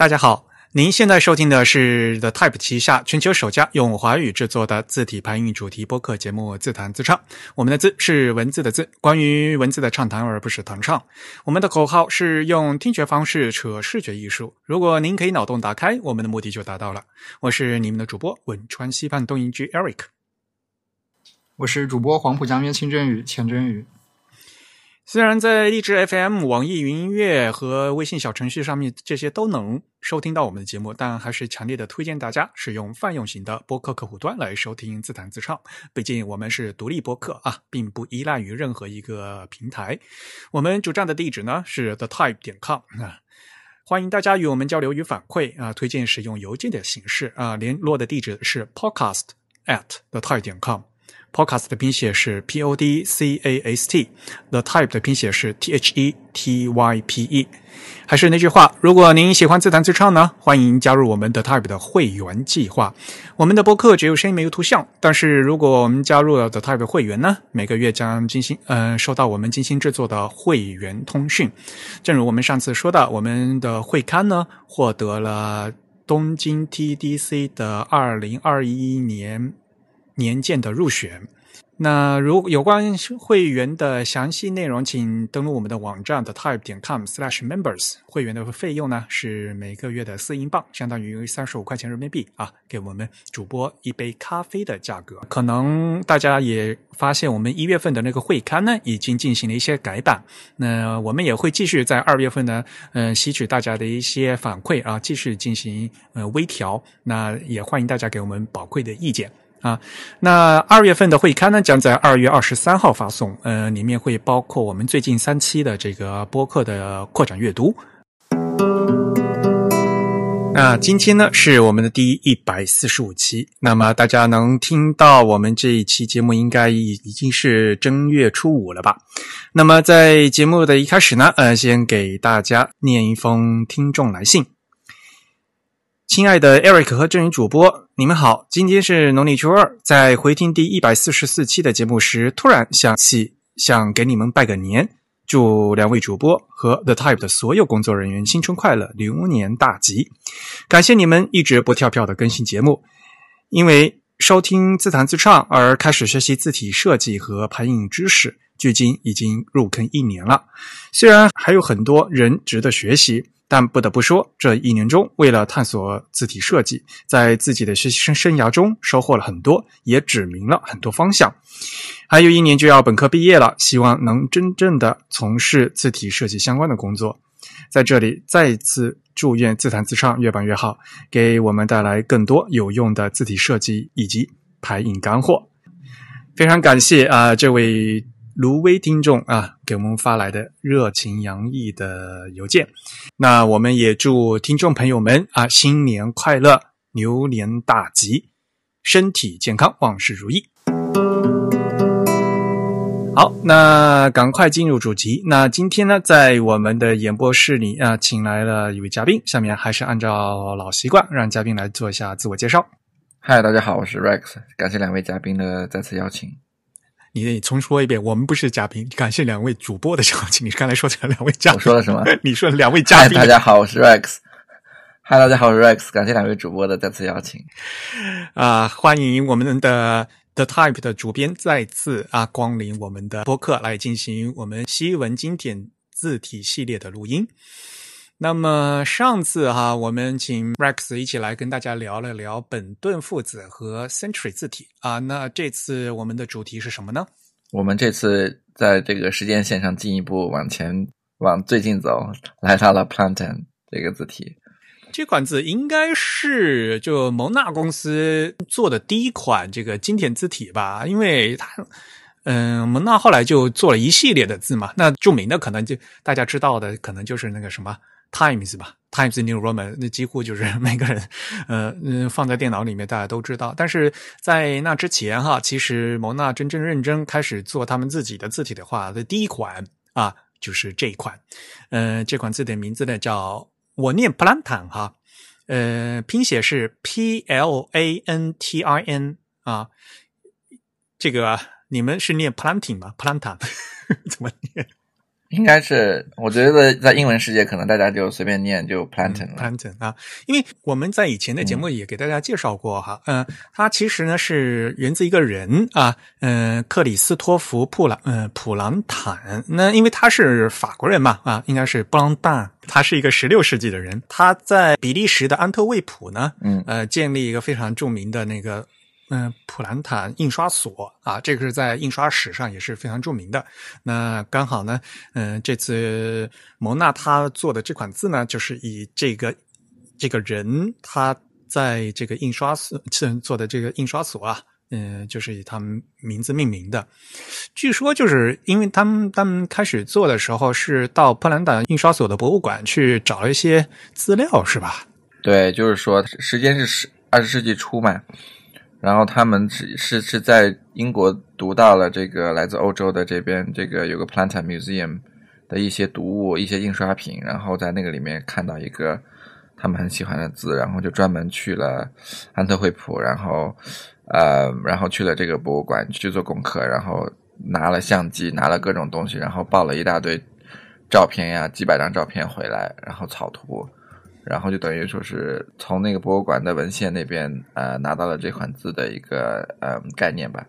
大家好，您现在收听的是 The Type 旗下全球首家用华语制作的字体排印主题播客节目《自弹自唱》。我们的“字”是文字的“字”，关于文字的畅谈，而不是弹唱。我们的口号是用听觉方式扯视觉艺术。如果您可以脑洞打开，我们的目的就达到了。我是你们的主播汶川西畔东营居 Eric，我是主播黄浦江边清真鱼钱真鱼。虽然在荔枝 FM、网易云音乐和微信小程序上面这些都能收听到我们的节目，但还是强烈的推荐大家使用泛用型的播客客户端来收听自弹自唱。毕竟我们是独立播客啊，并不依赖于任何一个平台。我们主站的地址呢是 the type 点 com 啊，欢迎大家与我们交流与反馈啊，推荐使用邮件的形式啊，联络的地址是 podcast at the type 点 com。Podcast 的拼写是 P O D C A S T，The Type 的拼写是 T H E T Y P E。还是那句话，如果您喜欢自弹自唱呢，欢迎加入我们的 Type 的会员计划。我们的播客只有声音没有图像，但是如果我们加入了 The Type 的会员呢，每个月将精心嗯收到我们精心制作的会员通讯。正如我们上次说的，我们的会刊呢获得了东京 TDC 的二零二一年。年鉴的入选。那如有关会员的详细内容，请登录我们的网站的 type 点 com/slash/members。会员的费用呢是每个月的四英镑，相当于三十五块钱人民币啊，给我们主播一杯咖啡的价格。可能大家也发现，我们一月份的那个会刊呢已经进行了一些改版。那我们也会继续在二月份呢，嗯，吸取大家的一些反馈啊，继续进行呃微调。那也欢迎大家给我们宝贵的意见。啊，那二月份的会刊呢，将在二月二十三号发送。呃，里面会包括我们最近三期的这个播客的扩展阅读。那今天呢是我们的第一百四十五期。那么大家能听到我们这一期节目，应该已已经是正月初五了吧？那么在节目的一开始呢，呃，先给大家念一封听众来信。亲爱的 Eric 和真人主播，你们好！今天是农历初二，在回听第一百四十四期的节目时，突然想起想给你们拜个年，祝两位主播和 The Type 的所有工作人员新春快乐，牛年大吉！感谢你们一直不跳票的更新节目，因为收听自弹自唱而开始学习字体设计和排印知识，距今已经入坑一年了。虽然还有很多人值得学习。但不得不说，这一年中，为了探索字体设计，在自己的学习生生涯中收获了很多，也指明了很多方向。还有一年就要本科毕业了，希望能真正的从事字体设计相关的工作。在这里，再次祝愿自弹自唱越办越好，给我们带来更多有用的字体设计以及排印干货。非常感谢啊，这位。卢威听众啊，给我们发来的热情洋溢的邮件。那我们也祝听众朋友们啊，新年快乐，牛年大吉，身体健康，万事如意。好，那赶快进入主题。那今天呢，在我们的演播室里啊，请来了一位嘉宾。下面还是按照老习惯，让嘉宾来做一下自我介绍。嗨，大家好，我是 Rex，感谢两位嘉宾的再次邀请。你得重说一遍，我们不是嘉宾，感谢两位主播的邀请。你刚才说成两位嘉宾，我说了什么？你说两位嘉宾。大家好，我是 Rex。嗨，大家好，我是 Rex，感谢两位主播的再次邀请。啊，欢迎我们的 The Type 的主编再次啊光临我们的播客，来进行我们西文经典字体系列的录音。那么上次哈，我们请 Rex 一起来跟大家聊了聊本顿父子和 Century 字体啊。那这次我们的主题是什么呢？我们这次在这个时间线上进一步往前往最近走，来到了 Plantain 这个字体。这款字应该是就蒙纳公司做的第一款这个经典字体吧？因为它，嗯，蒙纳后来就做了一系列的字嘛。那著名的可能就大家知道的，可能就是那个什么。Times 吧，Times New Roman，那几乎就是 每个人，呃，嗯，放在电脑里面大家都知道。但是在那之前哈，其实蒙纳真正认真开始做他们自己的字体的话，的第一款啊，就是这一款。呃，这款字的名字呢叫我念 Plant 哈，呃，拼写是 P L A N T I N 啊。这个你们是念 Planting 吗？Plantin 怎么念？应该是，我觉得在英文世界，可能大家就随便念就 plantain 了。plantain 啊，因为我们在以前的节目也给大家介绍过哈，嗯、它其实呢是源自一个人啊，嗯、克里斯托弗普朗，嗯、普朗坦。那因为他是法国人嘛，啊，应该是布朗旦，他是一个十六世纪的人，他在比利时的安特卫普呢，嗯呃，建立一个非常著名的那个。嗯，普兰坦印刷所啊，这个是在印刷史上也是非常著名的。那刚好呢，嗯、这次蒙娜他做的这款字呢，就是以这个这个人他在这个印刷所做的这个印刷所啊，嗯、就是以他们名字命名的。据说就是因为他们他们开始做的时候是到普兰坦印刷所的博物馆去找了一些资料，是吧？对，就是说时间是十二十世纪初嘛，然后他们是是是在英国读到了这个来自欧洲的这边这个有个 Plantin Museum 的一些读物、一些印刷品，然后在那个里面看到一个他们很喜欢的字，然后就专门去了安特惠普，然后呃，然后去了这个博物馆去做功课，然后拿了相机，拿了各种东西，然后抱了一大堆照片呀，几百张照片回来，然后草图。然后就等于说是从那个博物馆的文献那边呃拿到了这款字的一个呃概念吧。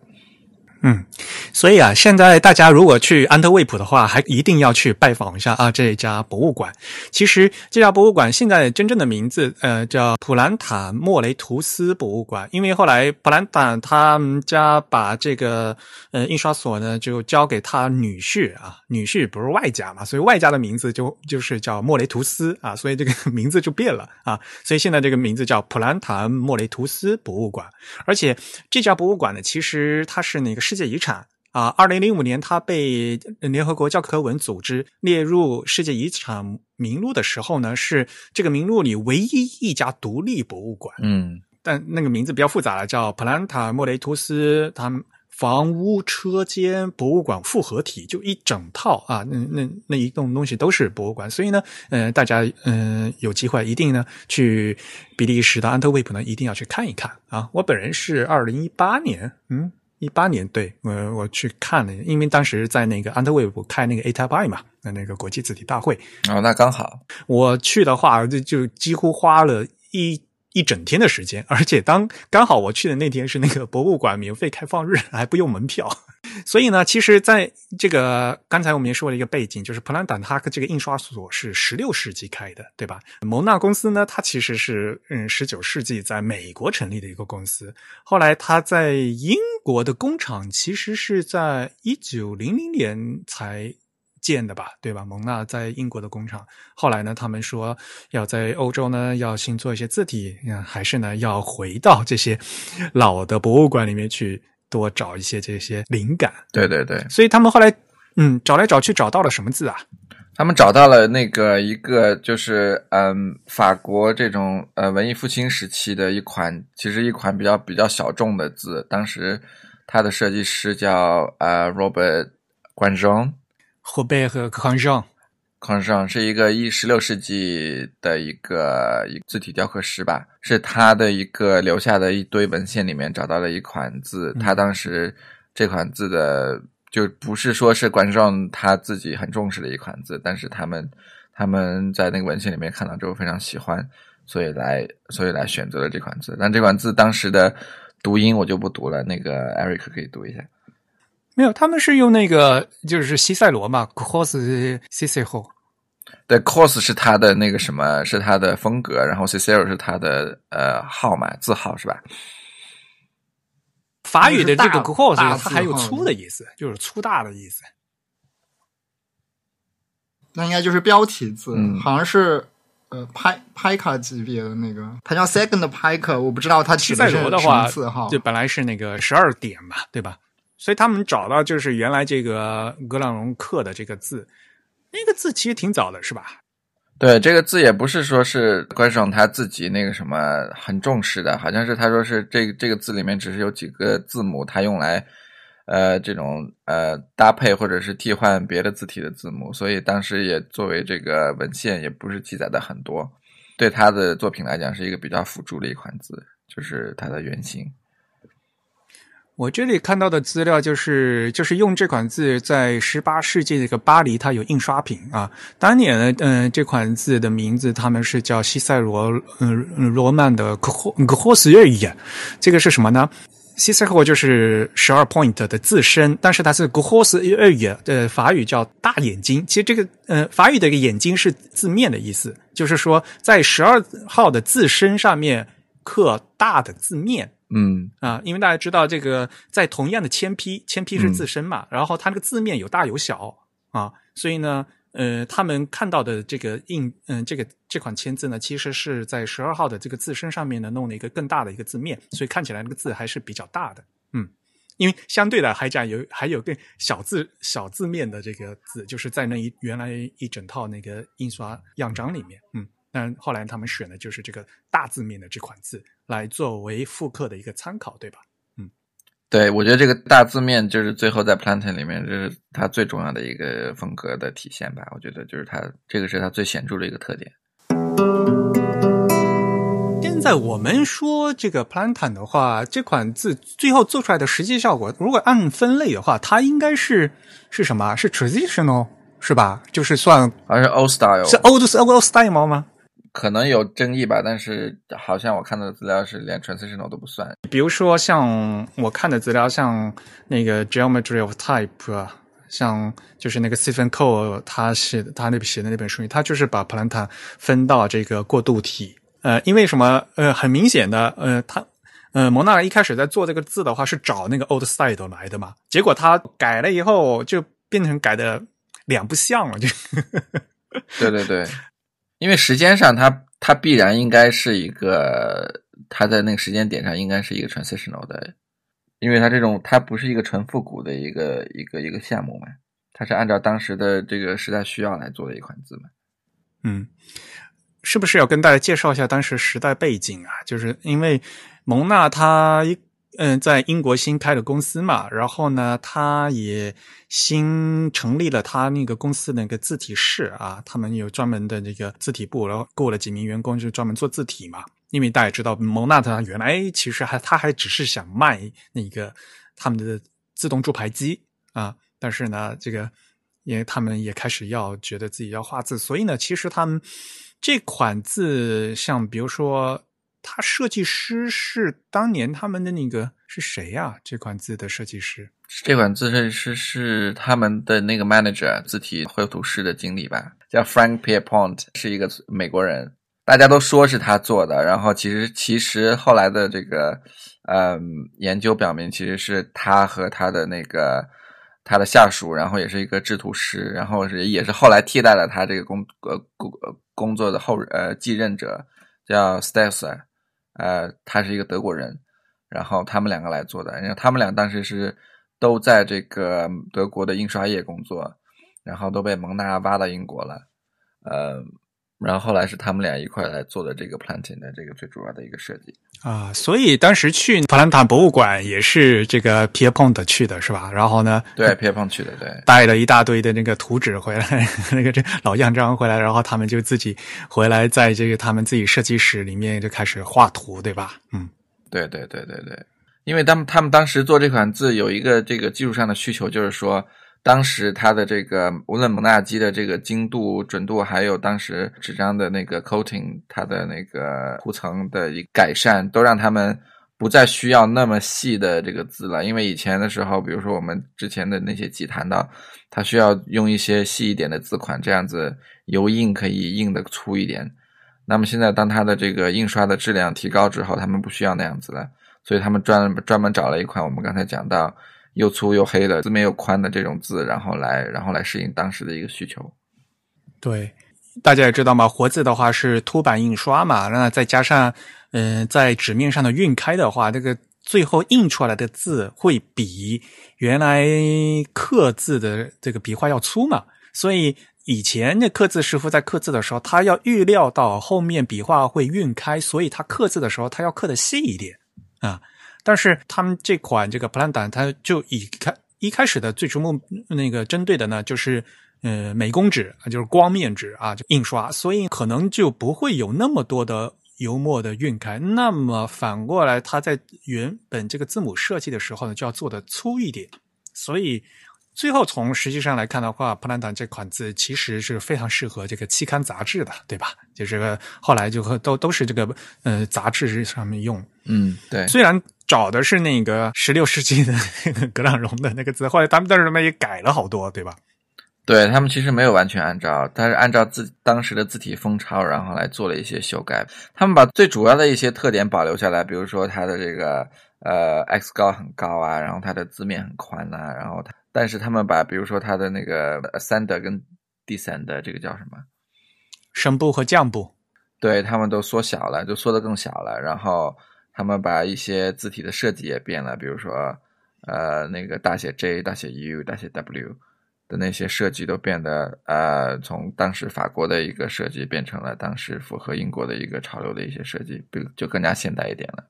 嗯，所以啊，现在大家如果去安特卫普的话，还一定要去拜访一下啊这家博物馆。其实这家博物馆现在真正的名字呃叫普兰塔莫雷图斯博物馆，因为后来普兰塔他们家把这个呃印刷所呢就交给他女婿啊，女婿不是外家嘛，所以外家的名字就就是叫莫雷图斯啊，所以这个名字就变了啊，所以现在这个名字叫普兰塔莫雷图斯博物馆。而且这家博物馆呢，其实它是那个世界遗产啊。二零零五年，它被联合国教科文组织列入世界遗产名录的时候呢，是这个名录里唯一一家独立博物馆。嗯但那个名字比较复杂了，叫普兰塔莫雷图斯他们房屋车间博物馆复合体，就一整套啊，那那那一栋东西都是博物馆，所以呢，呃，大家嗯、呃、有机会一定呢去比利时的安特卫普呢一定要去看一看啊。我本人是二零一八年，嗯。一八年，对我我去看了，因为当时在那个安特卫普开那个 A t a b i 嘛，那那个国际字体大会，哦，那刚好。我去的话，就就几乎花了一一整天的时间，而且当刚好我去的那天是那个博物馆免费开放日，还不用门票。所以呢，其实在这个刚才我们也说了一个背景，就是普兰坦他这个印刷所是十六世纪开的，对吧？蒙纳公司呢，它其实是嗯十九世纪在美国成立的一个公司，后来它在英国的工厂其实是在一九零零年才建的吧，对吧？蒙娜在英国的工厂，后来呢，他们说要在欧洲呢要新做一些字体，嗯，还是呢要回到这些老的博物馆里面去多找一些这些灵感。对对对，所以他们后来嗯找来找去找到了什么字啊？他们找到了那个一个就是嗯法国这种呃文艺复兴时期的一款，其实一款比较比较小众的字，当时它的设计师叫呃 Robert Grandjean。霍贝和康尚，康尚是一个一十六世纪的一个一字体雕刻师吧，是他的一个留下的一堆文献里面找到了一款字，他当时这款字的就不是说是观众他自己很重视的一款字，但是他们他们在那个文献里面看到之后非常喜欢，所以来所以来选择了这款字。但这款字当时的读音我就不读了，那个 Eric 可以读一下。没有，他们是用那个就是西塞罗嘛，cos 西塞后。对，cos 是他的那个什么，是他的风格，然后 Cicero 是他的呃号码字号是吧？法语的这个 cos 大它还有粗的意思，就是粗大的意思。那应该就是标题字，嗯好像是呃拍拍卡级别的那个，它叫 second 拍卡，我不知道它西塞指的是什罗的话么字号。就本来是那个十二点嘛，对吧？所以他们找到就是原来这个格朗荣刻的这个字，那个字其实挺早的，是吧？对，这个字也不是说是观众他自己那个什么很重视的，好像是他说是这个这个字里面只是有几个字母，他用来呃这种呃搭配或者是替换别的字体的字母，所以当时也作为这个文献也不是记载的很多，对他的作品来讲是一个比较辅助的一款字，就是它的原型。我这里看到的资料就是就是用这款字在十八世纪这个巴黎，它有印刷品啊。当年呢，嗯、这款字的名字他们是叫西塞罗嗯、罗曼的科霍科霍斯日语，这个是什么呢？西塞罗就是十二 point 的自身，但是它是 g o h o s 日语的法语叫大眼睛。其实这个呃法语的一个眼睛是字面的意思，就是说在十二号的自身上面刻大的字面。嗯。啊，因为大家知道这个在同样的铅批，铅批是自身嘛，然后它那个字面有大有小啊，所以呢，呃，他们看到的这个印，嗯、这个这款签字呢，其实是在十二号的这个字身上面呢弄了一个更大的一个字面，所以看起来那个字还是比较大的，嗯，因为相对的还讲有还有更小字小字面的这个字，就是在那一原来一整套那个印刷样章里面，嗯。但后来他们选的就是这个大字面的这款字来作为复刻的一个参考，对吧？嗯对，我觉得这个大字面就是最后在 Plantain 里面，这是它最重要的一个风格的体现吧。我觉得就是它这个是它最显著的一个特点。现在我们说这个 Plantain 的话，这款字最后做出来的实际效果，如果按分类的话，它应该是是什么？是 traditional 是吧？就是算还是 Old Style 是 old old style 吗？可能有争议吧，但是好像我看到的资料是连 transitional 都不算。比如说像我看的资料，像那个 Geometry of Type 啊，像就是那个 Stephen Cole 他写的他那写的那本书，他就是把 Plantain 分到这个过渡体。呃，因为什么？呃，很明显的，呃，他呃蒙娜一开始在做这个字的话是找那个 Old Style 来的嘛，结果他改了以后就变成改的两不像了，就对对对，因为时间上它它必然应该是一个，它在那个时间点上应该是一个 transitional 的，因为它这种它不是一个纯复古的一个一个一个项目嘛，它是按照当时的这个时代需要来做的一款字嘛。嗯，是不是要跟大家介绍一下当时时代背景啊？就是因为蒙娜她一嗯、在英国新开的公司嘛，然后呢，他也新成立了他那个公司那个字体室啊，他们有专门的那个字体部，然后雇了几名员工就专门做字体嘛。因为大家也知道，蒙娜特原来其实还他还只是想卖那个他们的自动铸牌机啊，但是呢，这个因为他们也开始要觉得自己要画字，所以呢，其实他们这款字，像比如说，他设计师是当年他们的那个是谁呀、这款字的设计师，这款字设计师是他们的那个 manager 字体绘图师的经理吧，叫 Frank Pierpont，是一个美国人。大家都说是他做的，然后其实其实后来的这个嗯研究表明，其实是他和他的那个他的下属，然后也是一个制图师，然后是也是后来替代了他这个工呃工呃工作的后呃继任者叫 Stelzer，呃，他是一个德国人，然后他们两个来做的，然后他们俩当时是都在这个德国的印刷业工作，然后都被蒙娜挖到英国了，呃，然后后来是他们俩一块来做的这个 planting 的这个最主要的一个设计。啊，所以当时去普兰塔博物馆也是这个 Pierpont 去的是吧？然后呢，对 pierpont 去的，对带了一大堆的那个图纸回来，那个这老样章回来，然后他们就自己回来在这个他们自己设计室里面就开始画图，对吧？嗯对对对对对，因为他们他们当时做这款字有一个这个技术上的需求，就是说。当时它的这个无论蒙纳基的这个精度、准度，还有当时纸张的那个 coating，它的那个涂层的一改善，都让他们不再需要那么细的这个字了。因为以前的时候，比如说我们之前的那些集谈到，它需要用一些细一点的字款，这样子油印可以印的粗一点。那么现在，当它的这个印刷的质量提高之后，他们不需要那样子了，所以他们专专门找了一款我们刚才讲到。又粗又黑的字面又宽的这种字，然后来然后来适应当时的一个需求。对，大家也知道嘛，活字的话是凸版印刷嘛，那再加上嗯、在纸面上的晕开的话，这个最后印出来的字会比原来刻字的这个笔画要粗嘛，所以以前那刻字师傅在刻字的时候，他要预料到后面笔画会晕开，所以他刻字的时候他要刻的细一点啊。但是他们这款这个 p l a n d a 它就以开一开始的最初目那个针对的呢，就是呃美工纸啊，就是光面纸啊，就印刷，所以可能就不会有那么多的油墨的晕开。那么反过来，它在原本这个字母设计的时候呢，就要做的粗一点。所以最后从实际上来看的话，普兰坦这款字其实是非常适合这个期刊杂志的，对吧？就是后来就和都都是这个呃杂志上面用。嗯，对。虽然找的是那个十六世纪的那个格朗荣的那个字，后来他们但是他们也改了好多，对吧？对他们其实没有完全按照，但是按照字当时的字体风潮，然后来做了一些修改。他们把最主要的一些特点保留下来，比如说它的这个呃 x 高很高啊，然后它的字面很宽呐，然后它，但是他们把比如说它的那个 ascend 跟 descend 这个叫什么升部和降部，对他们都缩小了，就缩得更小了。然后他们把一些字体的设计也变了，比如说呃那个大写 J、大写 U、大写 W。的那些设计都变得呃，从当时法国的一个设计变成了当时符合英国的一个潮流的一些设计，比就更加现代一点了。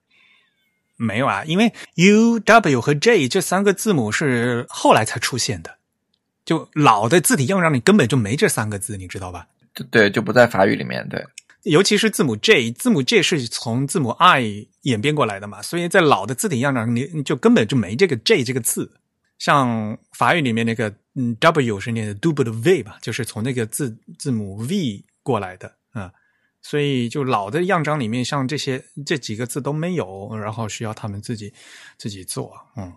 没有啊，因为 U、W 和 J 这三个字母是后来才出现的，就老的字体样章里根本就没这三个字，你知道吧？对，就不在法语里面。对，尤其是字母 J，字母 J 是从字母 I 演变过来的嘛，所以在老的字体样章里就根本就没这个 J 这个字。像法语里面那个嗯 W 是念的 double V 吧，就是从那个字字母 V 过来的啊，所以就老的样章里面像这些这几个字都没有，然后需要他们自己自己做，嗯，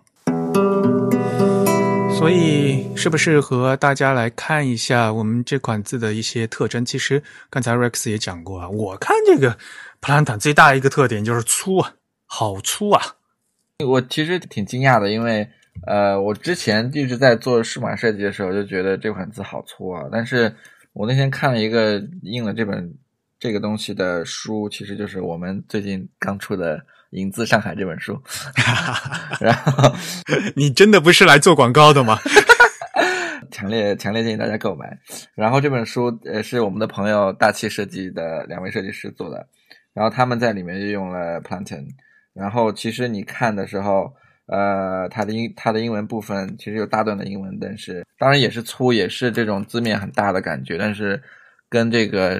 所以是不是和大家来看一下我们这款字的一些特征？其实刚才 Rex 也讲过啊，我看这个普兰坦最大一个特点就是粗啊，好粗啊！我其实挺惊讶的，因为。呃，我之前一直在做数码设计的时候，就觉得这款字好粗啊。但是我那天看了一个印了这本这个东西的书，其实就是我们最近刚出的《影子上海》这本书。然后你真的不是来做广告的吗？强烈强烈建议大家购买。然后这本书呃是我们的朋友大气设计的两位设计师做的，然后他们在里面就用了 Plantain。然后其实你看的时候。呃，它的英它的英文部分其实有大段的英文，但是当然也是粗，也是这种字面很大的感觉，但是跟这个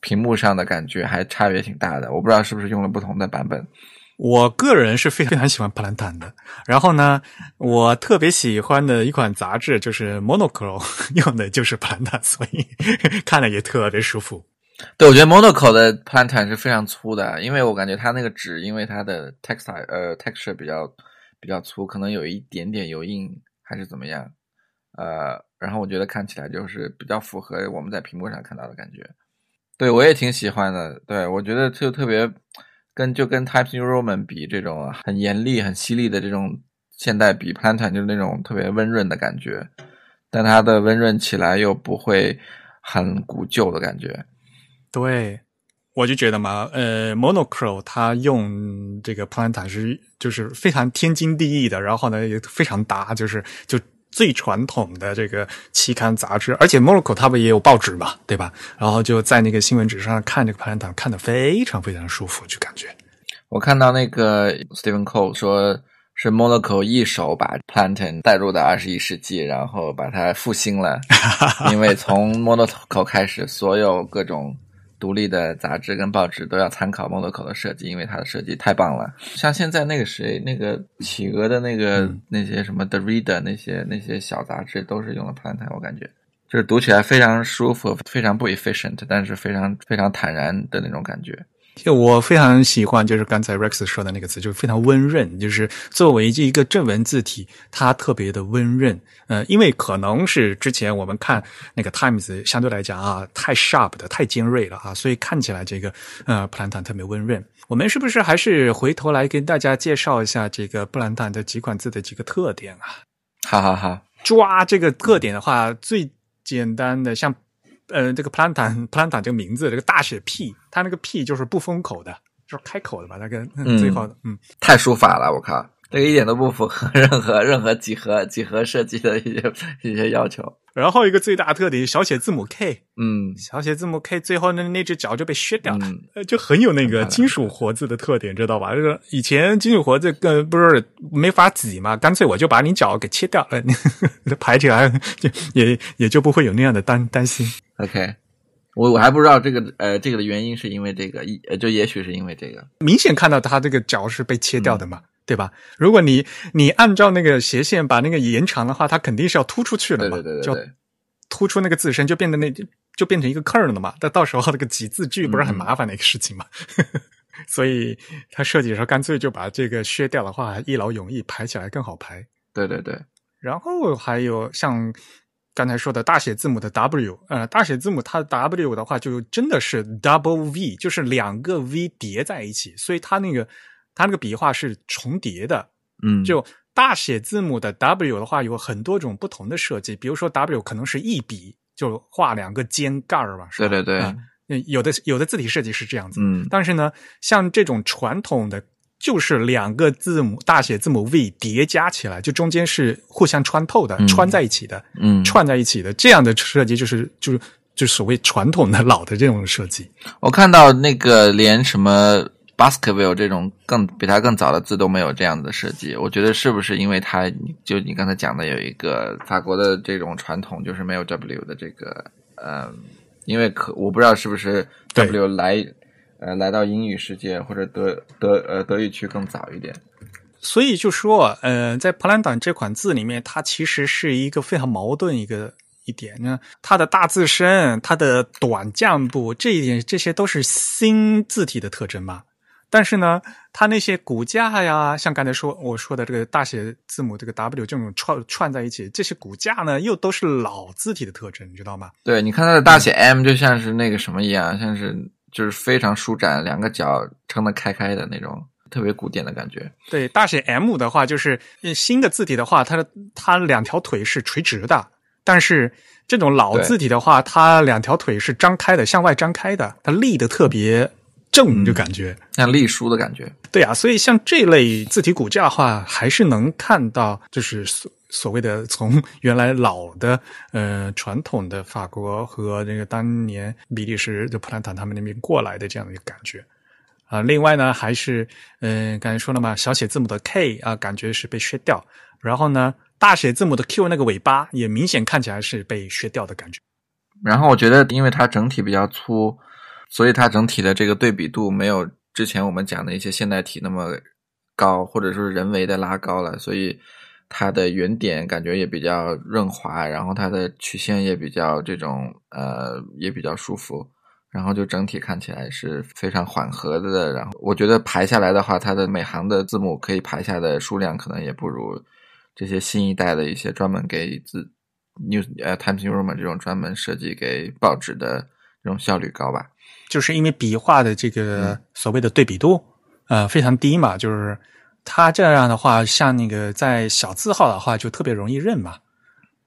屏幕上的感觉还差别挺大的。我不知道是不是用了不同的版本。我个人是非常喜欢普兰坦的。然后呢，我特别喜欢的一款杂志就是 Monocle，用的就是普兰坦，所以 看了也特别舒服。对，我觉得 Monocle 的普兰坦是非常粗的，因为我感觉它那个纸，因为它的 textile 呃 texture 比较。比较粗，可能有一点点油印，还是怎么样？呃，然后我觉得看起来就是比较符合我们在屏幕上看到的感觉。对我也挺喜欢的。对我觉得就特别跟就跟 Times New Roman 比，这种很严厉、很犀利的这种现代比 p l a n t a n 就是那种特别温润的感觉，但它的温润起来又不会很古旧的感觉。对。我就觉得嘛，呃，Monochrome 它用这个 Plantar 是就是非常天经地义的，然后呢也非常搭，就是就最传统的这个期刊杂志，而且 Monochrome 它不也有报纸嘛，对吧？然后就在那个新闻纸上看这个 Plantain，看的非常非常舒服，就感觉。我看到那个 Stephen Cole 说是 Monochrome 一手把 Plantain 带入到二十一世纪，然后把它复兴了，因为从 Monochrome 开始，所有各种。独立的杂志跟报纸都要参考 Monocle 的设计，因为它的设计太棒了。像现在那个谁，那个企鹅的那个那些什么 The Reader 那些那些小杂志都是用了 Plantain，我感觉就是读起来非常舒服，非常不 efficient，但是非常非常坦然的那种感觉。就我非常喜欢，就是刚才 Rex 说的那个词，就是非常温润。就是作为这一个正文字体，它特别的温润。呃，因为可能是之前我们看那个 Times 相对来讲啊，太 sharp 的，太尖锐了啊，所以看起来这个呃布兰坦特别温润。我们是不是还是回头来跟大家介绍一下这个布兰坦的几款字的几个特点啊？哈哈哈，抓这个特点的话，最简单的像。呃，这个 plantain，plantain 这个名字，这个大写 P，它那个 P 就是不封口的，就是开口的吧？那个最后的，嗯，太书法了，我靠，这个一点都不符合任何任何几何几何设计的一些一些要求。然后一个最大特点，小写字母 K，嗯，小写字母 K，最后那那只脚就被削掉了，呃就很有那个金属活字的特点，知道吧？就是以前金属活字跟不是没法挤嘛，干脆我就把你脚给切掉了，排起来就也也就不会有那样的担担心。OK，我我还不知道这个呃这个的原因是因为这个，就也许是因为这个。明显看到它这个角是被切掉的嘛，对吧？如果你你按照那个斜线把那个延长的话，它肯定是要突出去的嘛，对对对突出那个自身，就变得那就变成一个 curve 了嘛。但到时候那个几字句不是很麻烦的一个事情嘛？所以他设计的时候干脆就把这个削掉的话，一劳永逸，排起来更好排。对对对，然后还有像刚才说的大写字母的 W，呃，大写字母它 W 的话，就真的是 double V，就是两个 V 叠在一起，所以它那个它那个笔画是重叠的。嗯，就大写字母的 W 的话，有很多种不同的设计，比如说 W 可能是一笔就画两个尖盖儿吧，是吧？对对对，嗯有的有的字体设计是这样子，嗯但是呢，像这种传统的，就是两个字母大写字母 V 叠加起来，就中间是互相穿透的，嗯。穿在一起的，嗯，串在一起的，这样的设计就是就是就是所谓传统的老的这种设计。我看到那个连什么 Baskerville 这种更比它更早的字都没有这样的设计，我觉得是不是因为它就你刚才讲的有一个法国的这种传统，就是没有 W 的这个呃，因为可我不知道是不是 W 来呃来到英语世界或者德德呃德语区更早一点。所以就说，呃，在普兰党这款字里面，它其实是一个非常矛盾一个一点呢。它的大字身、它的短降部这一点，这些都是新字体的特征嘛。但是呢，它那些骨架呀，像刚才说我说的这个大写字母这个 W 这种串串在一起，这些骨架呢，又都是老字体的特征，你知道吗？对，你看它的大写 M 就像是那个什么一样，像是就是非常舒展，两个脚撑得开开的那种，特别古典的感觉。对，大写 M 的话，就是呃新的字体的话，它的它两条腿是垂直的，但是这种老字体的话，它两条腿是张开的，向外张开的，它立的特别正，就感觉。像隶书的感觉，对啊，所以像这类字体骨架的话，还是能看到，就是所谓的 从原来老的呃传统的法国和那个当年比利时的普兰坦他们那边过来的这样的一个感觉啊。另外呢，还是嗯、刚才说了嘛，小写字母的 K 啊，感觉是被削掉，然后呢，大写字母的 Q 那个尾巴也明显看起来是被削掉的感觉。然后我觉得，因为它整体比较粗，所以它整体的这个对比度没有之前我们讲的一些现代体那么高，或者说人为的拉高了，所以它的圆点感觉也比较润滑，然后它的曲线也比较这种呃也比较舒服，然后就整体看起来是非常缓和的。然后我觉得排下来的话，它的每行的字母可以排下的数量可能也不如这些新一代的一些专门给字 New 呃 Times New Roman 这种专门设计给报纸的这种效率高吧。就是因为笔画的这个所谓的对比度，呃，非常低嘛，就是它这样的话，像那个在小字号的话，就特别容易认嘛。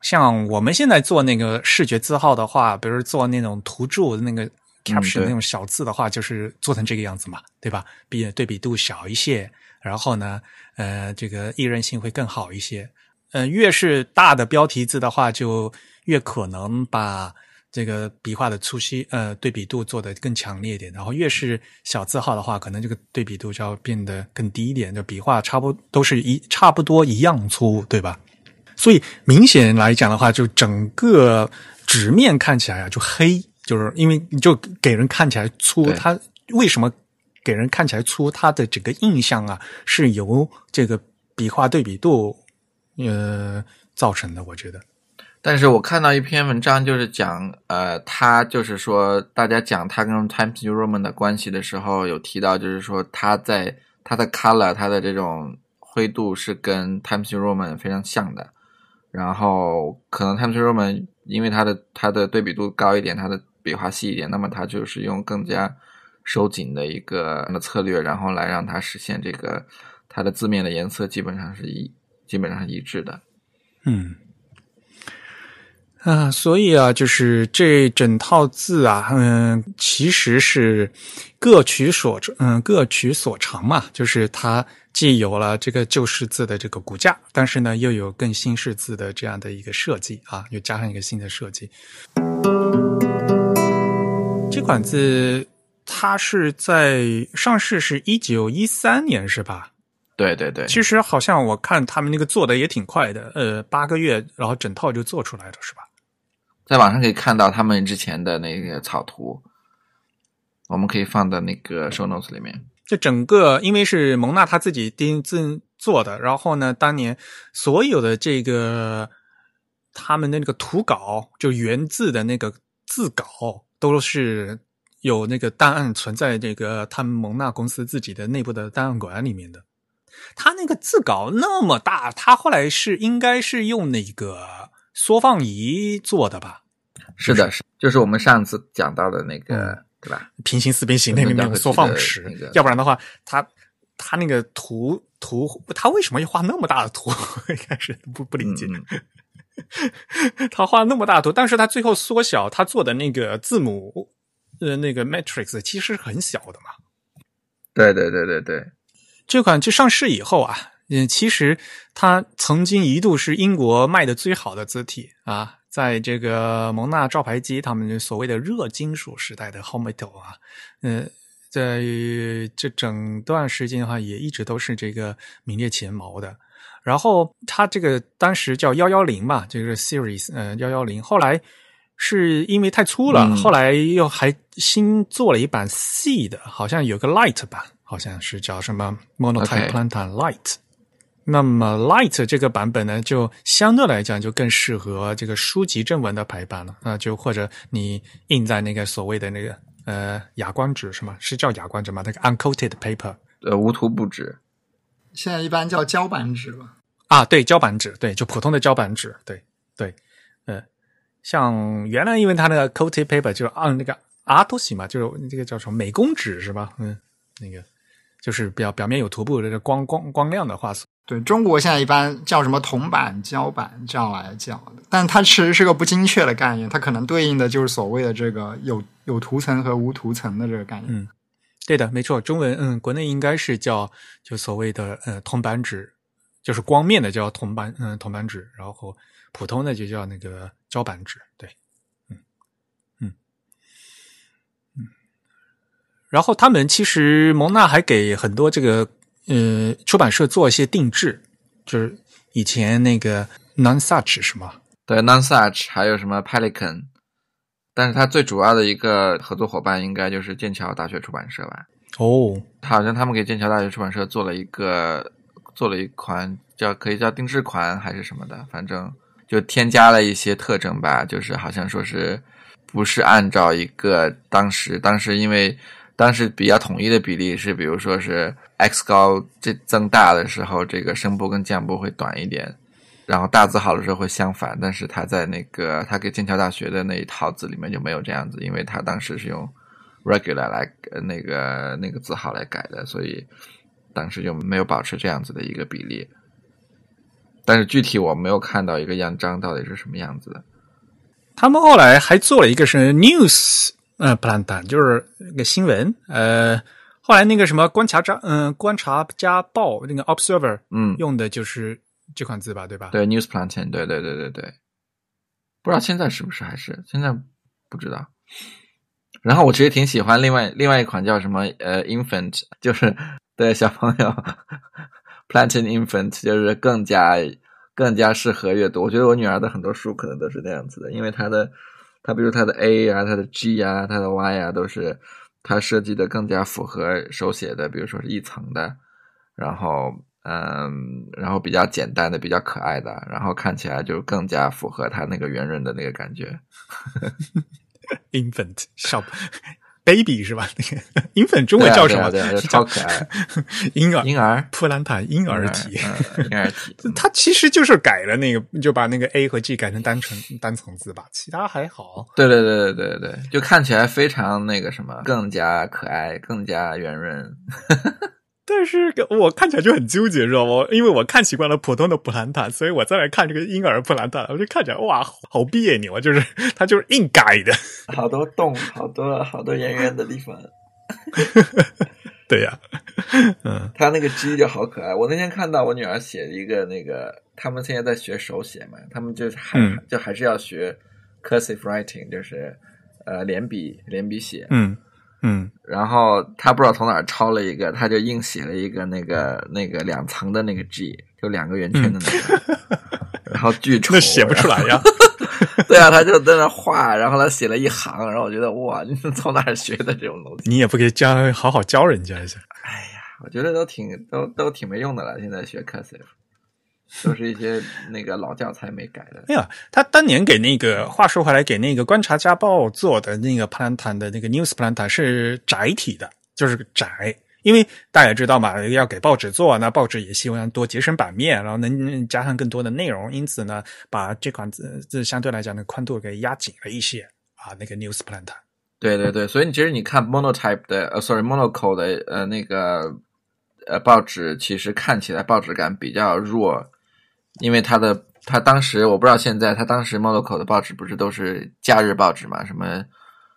像我们现在做那个视觉字号的话，比如做那种图注的那个 caption 那种小字的话，就是做成这个样子嘛，对吧？比对比度小一些，然后呢，呃，这个易认性会更好一些。呃，越是大的标题字的话，就越可能把这个笔画的粗细，呃，对比度做得更强烈一点。然后越是小字号的话，可能这个对比度就要变得更低一点，就笔画差不都是一差不多一样粗，对吧？所以明显来讲的话，就整个纸面看起来啊就黑，就是因为就给人看起来粗。它为什么给人看起来粗？它的整个印象啊是由这个笔画对比度呃造成的，我觉得。但是我看到一篇文章，就是讲，呃，他就是说，大家讲他跟 Times New Roman 的关系的时候，有提到，就是说他在他的 color，他的这种灰度是跟 Times New Roman 非常像的。然后可能 Times New Roman 因为它的它的对比度高一点，它的笔画细一点，那么它就是用更加收紧的一个策略，然后来让它实现这个它的字面的颜色基本上是一基本上是一致的。嗯，啊，所以啊，就是这整套字啊，嗯，其实是各取所嗯各取所长嘛，就是它既有了这个旧式字的这个骨架，但是呢，又有更新式字的这样的一个设计啊，又加上一个新的设计。这款字它是在上市是一九一三年是吧？对对对，其实好像我看他们那个做的也挺快的，呃，八个月，然后整套就做出来了，是吧？在网上可以看到他们之前的那个草图，我们可以放到那个 show notes 里面。这整个因为是蒙娜他自己定自做的，然后呢，当年所有的这个他们的那个图稿，就原字的那个字稿，都是有那个档案存在这个他们蒙娜公司自己的内部的档案馆里面的。他那个字稿那么大，他后来是应该是用那个缩放仪做的吧？是的，是就是我们上次讲到的那个，对吧？平行四边形那个那个缩放尺，那个要不然的话，他他那个图图，他为什么要画那么大的图？一开始不不理解。嗯 他画那么大的图，但是他最后缩小，他做的那个字母，呃，那个 matrix 其实是很小的嘛。对对对对对，这款就上市以后啊，嗯，其实它曾经一度是英国卖的最好的字体啊，在这个蒙娜照牌机他们所谓的热金属时代的 home metal 啊，呃，在这整段时间的话，也一直都是这个名列前茅的。然后它这个当时叫幺幺零嘛，这个 series 呃幺幺零，后来是因为太粗了，嗯后来又还新做了一版细的，好像有个 light 版，好像是叫什么 Monotype Plantar light。那么 light 这个版本呢，就相对来讲就更适合这个书籍正文的排版了。那就或者你印在那个所谓的那个呃哑光纸是吗？是叫哑光纸吗？那个 uncoated paper 呃，无图不纸。现在一般叫胶版纸吧。啊，对，胶版纸，对，就普通的胶版纸，对对，呃，像原来因为它那个 coated paper 就是按那个 art 型嘛，就是这个叫什么美工纸是吧？嗯，那个就是表表面有涂布的这个光光光亮的画素，对中国现在一般叫什么铜板、胶板这样来叫的，但它其实是个不精确的概念，它可能对应的就是所谓的这个有有涂层和无涂层的这个概念。嗯对的，没错，中文嗯，国内应该是叫就所谓的呃铜板纸，就是光面的叫铜板嗯铜板纸，然后普通的就叫那个胶板纸，对，嗯嗯嗯。然后他们其实蒙娜还给很多这个呃出版社做一些定制，就是以前那个 Nonsuch 是吗？对 Nonsuch 还有什么 Pelican，但是它最主要的一个合作伙伴应该就是剑桥大学出版社吧？哦，好像他们给剑桥大学出版社做了一个做了一款叫可以叫定制款还是什么的，反正就添加了一些特征吧，就是好像说是不是按照一个当时当时因为当时比较统一的比例是，比如说是 x 高这增大的时候，这个声部跟降部会短一点。然后大字号的时候会相反，但是他在那个他给剑桥大学的那一套字里面就没有这样子，因为他当时是用 regular 来那个那个字号来改的，所以当时就没有保持这样子的一个比例。但是具体我没有看到一个样章到底是什么样子的。他们后来还做了一个是 news 呃 plan 单，就是那个新闻呃。后来那个什么观察家嗯、观察家报那个 observer 嗯，用的就是这款字吧，对吧？对 news plantain，对对对对对，不知道现在是不是还是现在不知道。然后我其实挺喜欢另外另外一款叫什么呃 infant，就是对小朋友 plantain infant，就是更加更加适合阅读。我觉得我女儿的很多书可能都是那样子的，因为她的它比如它的 A 呀、它的 G 呀、它的 Y 呀，都是它设计的更加符合手写的，比如说是一层的，然后嗯，然后比较简单的、比较可爱的，然后看起来就更加符合它那个圆润的那个感觉。infant shop baby 是吧？那个 infant 中文叫什么？对啊对啊对啊超可爱，婴儿婴儿普兰塔婴儿体。嗯，婴儿体。它其实就是改了那个，就把那个 A 和 G 改成单层单层字吧，其他还好。对对对对对对，就看起来非常那个什么，更加可爱，更加圆润。但是我看起来就很纠结，知道吗？因为我看习惯了普通的普兰塔，所以我再来看这个婴儿普兰塔，我就看起来哇，好别扭啊！就是 它就是硬改的。好多洞，好多好多圆圆的地方。对呀、嗯，他那个鸡就好可爱。我那天看到我女儿写一个那个，他们现在在学手写嘛，他们就还、嗯就还是要学 cursive writing，就是呃连笔连笔写。嗯嗯，然后他不知道从哪儿抄了一个，他就硬写了一个那个那个两层的那个 G，就两个圆圈的那个，然后巨丑，那写不出来呀。对啊，他就在那画，然后他写了一行，然后我觉得哇，你是从哪儿学的这种东西？你也不给教好好教人家一下。哎呀，我觉得都挺都都挺没用的了。现在学 cursive 都是一些那个老教材没改的。没有，他当年给那个话说回来，给那个《观察家报》做的那个 Plantan 的那个 News Plantan 是窄体的，就是窄。因为大家知道嘛，要给报纸做，那报纸也希望多节省版面，然后能加上更多的内容，因此呢，把这款字字相对来讲的宽度给压紧了一些啊。那个 News Plantan。对对对，所以你其实你看 Monotype 的呃，sorry Monocle 的呃那个呃报纸，其实看起来报纸感比较弱，因为他的他当时我不知道现在，他当时 Monocle 的报纸不是都是假日报纸嘛，什么。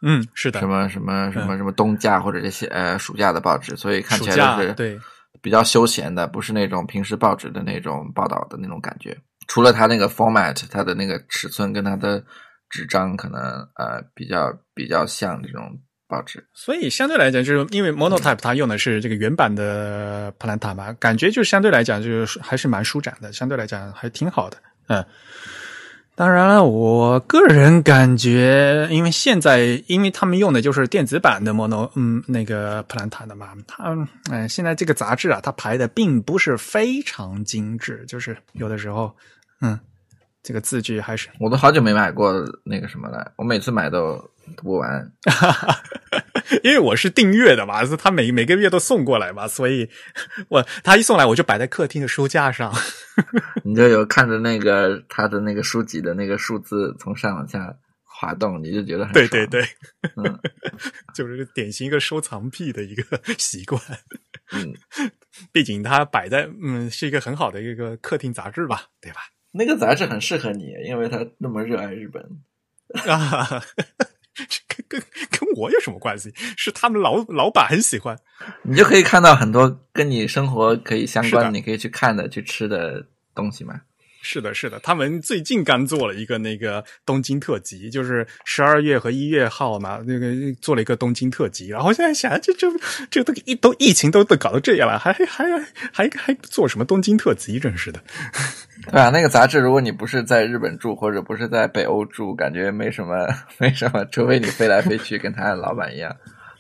嗯，是的，什么什么什么什么冬假或者这些呃暑假的报纸，所以看起来就是对比较休闲的，不是那种平时报纸的那种报道的那种感觉。除了它那个 format，它的那个尺寸跟它的纸张可能呃比较比较像这种报纸。所以相对来讲，就是因为 Monotype 它用的是这个原版的 Planta 嘛，感觉就相对来讲就是还是蛮舒展的，相对来讲还挺好的，嗯。当然了，我个人感觉，因为现在因为他们用的就是电子版的 Mono，嗯，那个 Planta 的嘛，它，嗯，现在这个杂志啊，它排的并不是非常精致，就是有的时候，嗯，这个字句还是我都好久没买过那个什么了，我每次买都读不完。因为我是订阅的嘛，是他每每个月都送过来嘛，所以 我他一送来我就摆在客厅的书架上。你就有看着那个他的那个书籍的那个数字从上往下滑动，你就觉得很对对对，嗯，就是典型一个收藏癖的一个习惯。嗯，毕竟它摆在嗯是一个很好的一个客厅杂志吧，对吧？那个杂志很适合你，因为他那么热爱日本 啊。跟跟跟我有什么关系？是他们老老板很喜欢，你就可以看到很多跟你生活可以相关，你可以去看的、去吃的东西嘛。是的，是的，他们最近刚做了一个那个东京特辑，就是十二月和一月号嘛，那个做了一个东京特辑。然后现在想，这这这都疫都疫情都都搞到这样了，还还还还做什么东京特辑？真是的。对啊，那个杂志，如果你不是在日本住，或者不是在北欧住，感觉没什么没什么，除非你飞来飞去跟他的老板一样，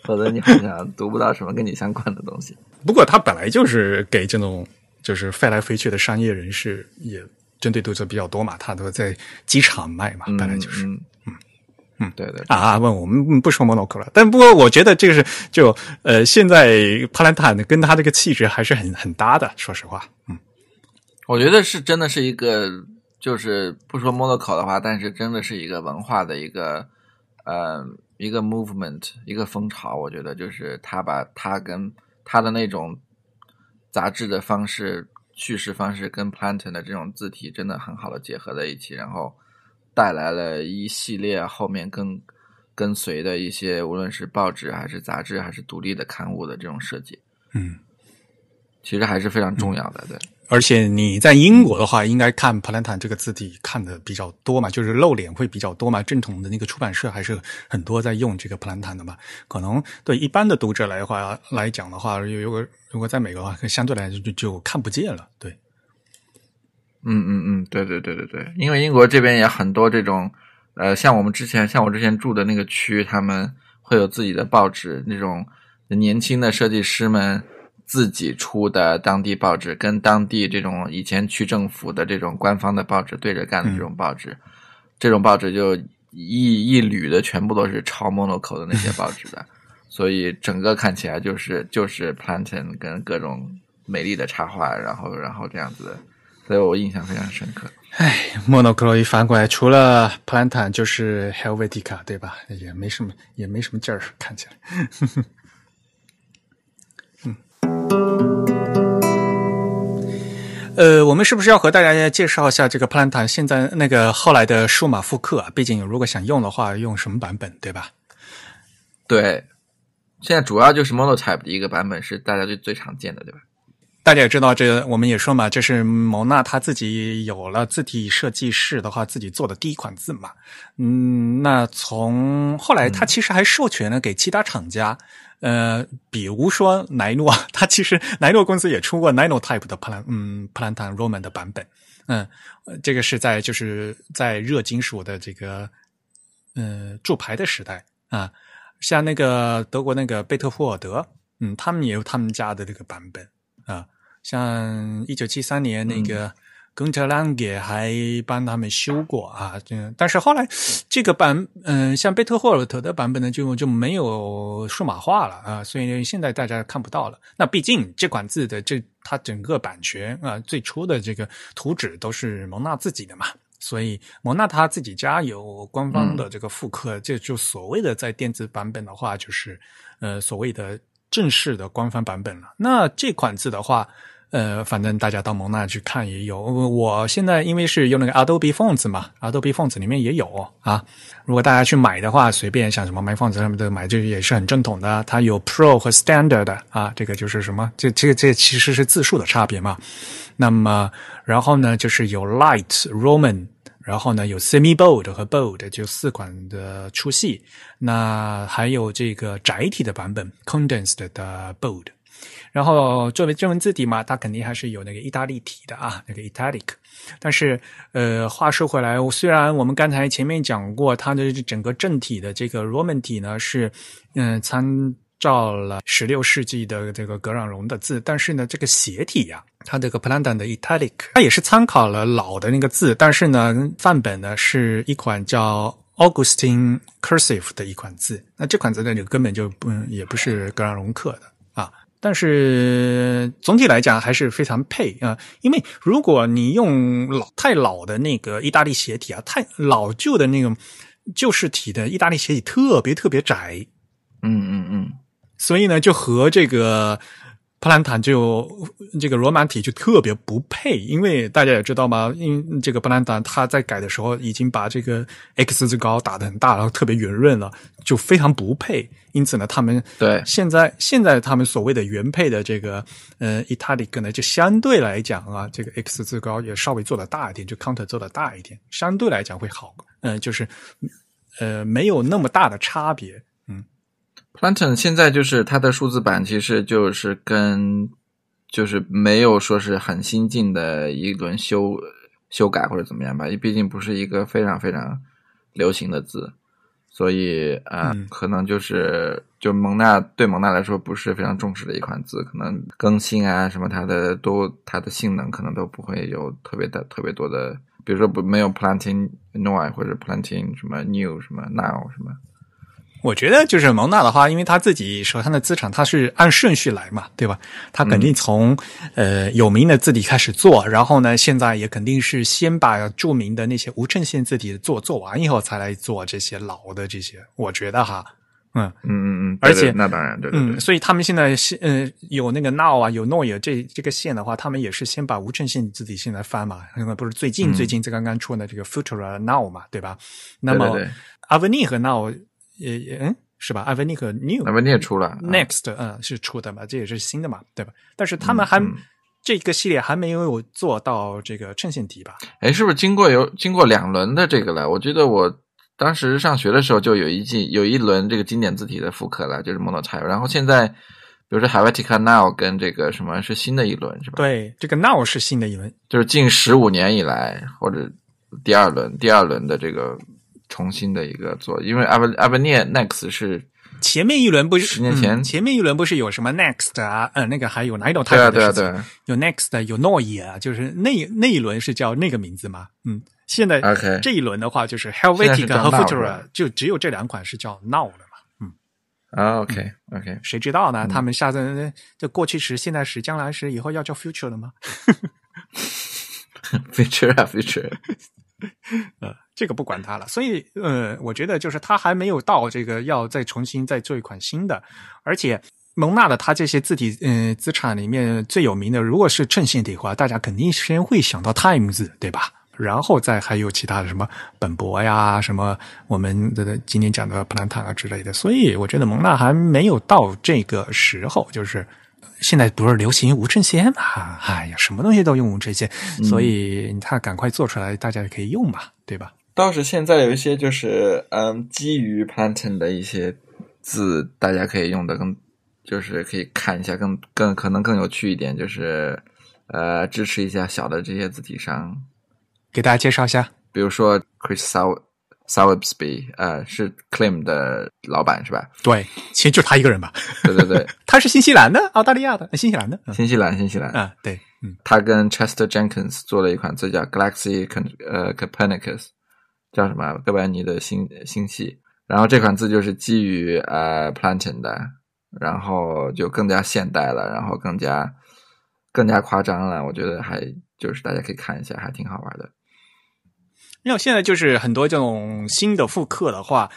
否则你好像读不到什么跟你相关的东西。不过他本来就是给这种就是飞来飞去的商业人士也。针对读者比较多嘛，他都在机场卖嘛，本来就是，嗯。嗯，对对啊，问我们不说 monocle 了，但不过我觉得这个是就呃，现在帕兰塔跟他这个气质还是很很搭的，说实话，嗯，我觉得是真的是一个，就是不说 monocle 的话，但是真的是一个文化的一个呃一个 movement 一个风潮，我觉得就是他把他跟他的那种杂志的方式。叙事方式跟 Planten 的这种字体真的很好的结合在一起，然后带来了一系列后面跟跟随的一些，无论是报纸还是杂志还是独立的刊物的这种设计，嗯，其实还是非常重要的，对。而且你在英国的话，应该看 Planten 这个字体看的比较多嘛，就是露脸会比较多嘛。正统的那个出版社还是很多在用这个 Planten 的嘛。可能对一般的读者来话来讲的话，如果。如果在美国的话，相对来就就看不见了。对，嗯嗯嗯，对对对对对，因为英国这边也很多这种，呃，像我们之前像我之前住的那个区，他们会有自己的报纸，那种年轻的设计师们自己出的当地报纸，跟当地这种以前区政府的这种官方的报纸对着干的这种报纸，这种报纸就一一缕的全部都是抄 Monocle 的那些报纸的。所以整个看起来就是就是 Planten 跟各种美丽的插画，然后然后这样子的，所以我印象非常深刻。唉，Monocle 一翻过来，除了 Planten 就是 Helvetica，对吧？也没什么，也没什么劲儿，看起来。呃，我们是不是要和大家介绍一下这个 Planta 现在那个后来的数码复刻啊？毕竟如果想用的话，用什么版本，对吧？对。现在主要就是 Monotype 的一个版本是大家最最常见的，对吧？大家也知道，这我们也说嘛，这是蒙娜他自己有了字体设计师的话，自己做的第一款字嘛。嗯，那从后来他其实还授权了给其他厂家，呃，比如说奈诺，他其实奈诺公司也出过 Nino Type 的 Plan，嗯，Plantan Roman 的版本嗯，这个是在就是在热金属的这个嗯铸牌的时代啊，像那个德国那个贝特霍尔德，嗯，他们也有他们家的这个版本啊，像一九七三年那个。根特兰给还帮他们修过啊，这但是后来这个版，嗯、像贝特霍尔特的版本呢，就就没有数码化了啊，所以现在大家看不到了。那毕竟这款字的这它整个版权啊，最初的这个图纸都是蒙纳自己的嘛，所以蒙纳他自己家有官方的这个复刻，这就所谓的在电子版本的话，就是呃所谓的正式的官方版本了。那这款字的话。呃，反正大家到蒙纳去看也有。我现在因为是用那个 Adobe Fonts 嘛，Adobe Fonts 里面也有啊。如果大家去买的话，随便像什么 My Fonts 上面的买，这也是很正统的。它有 Pro 和 Standard 啊，这个就是什么？这这这其实是字数的差别嘛。那么，然后呢，就是有 Light、Roman，然后呢有 Semi Bold 和 Bold，就四款的粗细。那还有这个窄体的版本 Condensed 的 Bold。然后作为中文字体嘛，它肯定还是有那个意大利体的啊，那个 italic。但是呃，话说回来，虽然我们刚才前面讲过，它的整个正体的这个 Roman 体呢是嗯、参照了十六世纪的这个格朗荣的字，但是呢，这个斜体呀、它这个 Planta 的 italic，它也是参考了老的那个字，但是呢，范本呢是一款叫 Augustine Cursive 的一款字。那这款字呢，就根本就不也不是格朗荣刻的。但是总体来讲还是非常配啊、因为如果你用老太老的那个意大利斜体啊，太老旧的那种旧式体的意大利斜体特别特别窄，嗯嗯嗯，所以呢，就和这个普兰坦就这个罗马体就特别不配，因为大家也知道嘛，因这个布兰坦他在改的时候已经把这个 x 字高打得很大，然后特别圆润了，就非常不配。因此呢，他们对现在现在他们所谓的原配的这个呃 italic 呢，就相对来讲啊，这个 x 字高也稍微做的大一点，就 counter 做的大一点，相对来讲会好，嗯、就是呃没有那么大的差别。Planton 现在就是它的数字版，其实就是跟就是没有说是很新进的一轮修修改或者怎么样吧，毕竟不是一个非常非常流行的字，所以呃，嗯可能就是就蒙娜对蒙娜来说不是非常重视的一款字，可能更新啊什么它的都它的性能可能都不会有特别的特别多的，比如说不没有 Planting Noi 或者 Planting 什么 New 什么 Now 什么。我觉得就是蒙纳的话，因为他自己手上的资产，他是按顺序来嘛，对吧？他肯定从、呃有名的字体开始做，然后呢，现在也肯定是先把著名的那些无衬线字体做做完以后，才来做这些老的这些。我觉得哈，嗯嗯嗯嗯，而且那当然，对对对嗯，，所以他们现在是呃有那个 now 啊，有 noy 这这个线的话，他们也是先把无衬线字体现在翻嘛，因为不是最近、嗯最近这刚刚出的这个 Futura now 嘛，对吧？那么对对对 Aveni 和 now 也也嗯是吧？Aveni 和 new 那问题也出了啊 Next，嗯，是出的嘛，这也是新的嘛，对吧？但是他们还、嗯嗯这个系列还没有做到这个衬线体吧？哎，是不是经过有经过两轮的这个了？我记得我当时上学的时候就有一季有一轮这个经典字体的复刻了，就是 Monotype。然后现在，比如说 Helvetica Now 跟这个什么是新的一轮是吧？，对，这个 Now 是新的一轮，就是近十五年以来或者第二轮第二轮的这个重新的一个做，因为 Av Avenir Next 是前面一轮不是十年前嗯前面一轮不是有什么 Next 啊，嗯，那个还有哪一种 type 对啊对啊的事情？对啊有 Next，有 Noy 啊，就是那那一轮是叫那个名字吗，嗯，现在 OK 这一轮的话就是 Helvetica 和 Futura，就只有这两款是叫 Now 的嘛。啊 OK OK，谁知道嗯呢？他们下次这过去时、现在时、将来时，以后要叫 future 了吗？feature 啊 feature，呃，这个不管它了。所以，呃，我觉得就是它还没有到这个要再重新再做一款新的，而且蒙纳的它这些字体，嗯、资产里面最有名的，如果是衬线体的话，大家肯定先会想到 Times，对吧？然后再还有其他的什么本博呀，什么我们的今天讲的普兰坦啊之类的。所以我觉得蒙纳还没有到这个时候，就是现在不是流行无衬线嘛？哎呀，什么东西都用无衬线，所以他赶快做出来，大家也可以用嘛，对吧？倒是现在有一些就是嗯，基于 Plantain 的一些字，大家可以用的更，就是可以看一下更更可能更有趣一点，就是呃支持一下小的这些字体商，给大家介绍一下。比如说 Chris Sow Sowsby，呃，是 Claim 的老板是吧？对，其实就他一个人吧。对对对，他是新西兰的，澳大利亚的，新西兰的。嗯新西兰，新西兰。啊，对，嗯他跟 Chester Jenkins 做了一款字叫 Galaxy Con 呃 Copernicus，叫什么哥白尼的星星系。然后这款字就是基于呃 Plantain 的，然后就更加现代了，然后更加更加夸张了。我觉得还就是大家可以看一下，还挺好玩的。因为现在就是很多这种新的复刻的话，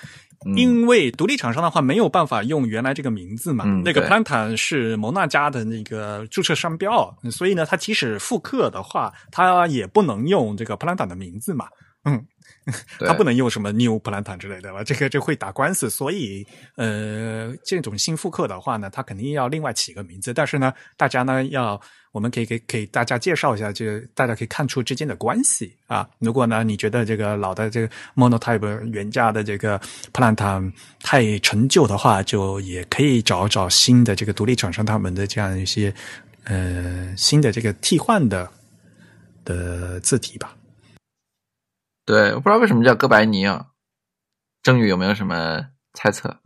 嗯因为独立厂商的话没有办法用原来这个名字嘛，嗯那个对 Plantan 是蒙娜家的那个注册商标，所以呢，它即使复刻的话，它也不能用这个 Plantan 的名字嘛。嗯，对它不能用什么 New Plantan 之类的吧，这个就会打官司。所以，呃，这种新复刻的话呢，它肯定要另外起个名字。但是呢，大家呢要，我们可以给给大家介绍一下，就大家可以看出之间的关系啊。如果呢你觉得这个老的这个 Monotype 原价的这个 Plantan 太陈旧的话，就也可以找找新的这个独立厂商他们的这样一些呃新的这个替换的的字体吧。对，我不知道为什么叫哥白尼啊。郑宇有没有什么猜测？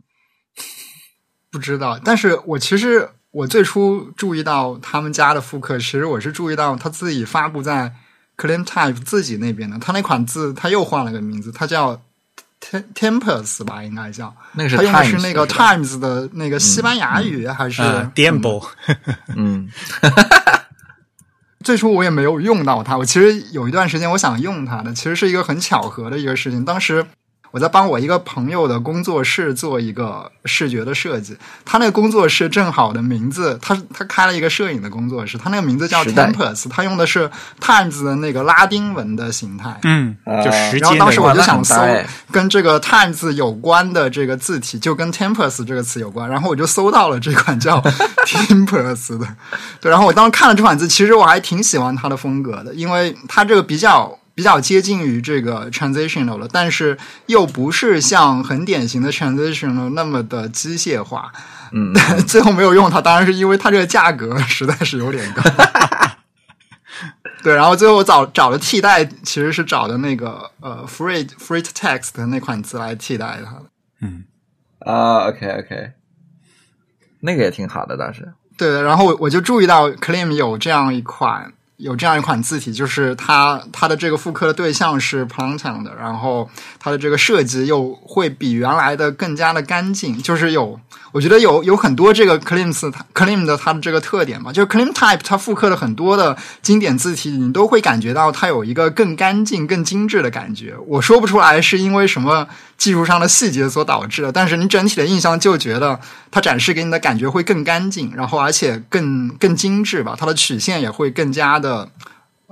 不知道，但是我其实我最初注意到他们家的复刻，其实我是注意到他自己发布在 Clean Type 自己那边的，他那款字他又换了个名字，他叫 Tem- Tempus 吧，应该叫，那个是他用的 Times 是那个 Times 的那个西班牙语、还是呃 d a m b o 嗯。最初我也没有用到它，我其实有一段时间我想用它的，其实是一个很巧合的一个事情。当时我在帮我一个朋友的工作室做一个视觉的设计，他那个工作室正好的名字，他他开了一个摄影的工作室，他那个名字叫 Tempus，他用的是 Times 的那个拉丁文的形态。嗯，就时间的。然后当时我就想搜跟这个 Times 有关的这个字体，就跟 Tempus 这个词有关，然后我就搜到了这款叫 Tempus 的，对，然后我当时看了这款字，其实我还挺喜欢它的风格的，因为它这个比较比较接近于这个 transitional 了，但是又不是像很典型的 transitional 那么的机械化。嗯，最后没有用它，当然是因为它这个价格实在是有点高。对，然后最后找找了替代其实是找的那个呃 free free text 的那款词来替代它的。嗯，啊，OK OK，那个也挺好的倒是。对，然后我我就注意到 Claim 有这样一款有这样一款字体，就是它它的这个复刻的对象是 p l a n t a n 的，然后它的这个设计又会比原来的更加的干净，就是有我觉得有有很多这个 Claims 它 Claim 的它的这个特点吧，就是 Claim Type 它复刻了很多的经典字体，你都会感觉到它有一个更干净、更精致的感觉。我说不出来是因为什么技术上的细节所导致的，但是你整体的印象就觉得它展示给你的感觉会更干净，然后而且更更精致吧，它的曲线也会更加的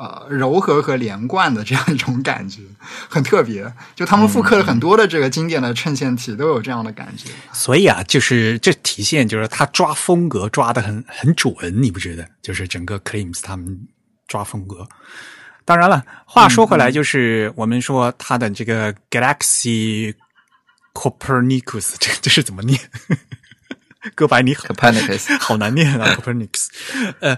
呃柔和和连贯的这样一种感觉，很特别。就他们复刻了很多的这个经典的衬线体，都有这样的感觉。所以啊，就是这体现就是他抓风格抓的很很准，你不觉得？就是整个 Claims 他们抓风格。当然了，话说回来，就是我们说他的这个 Galaxy Copernicus，这这是怎么念？哥白尼 Copernicus 好难念啊，Copernicus。呃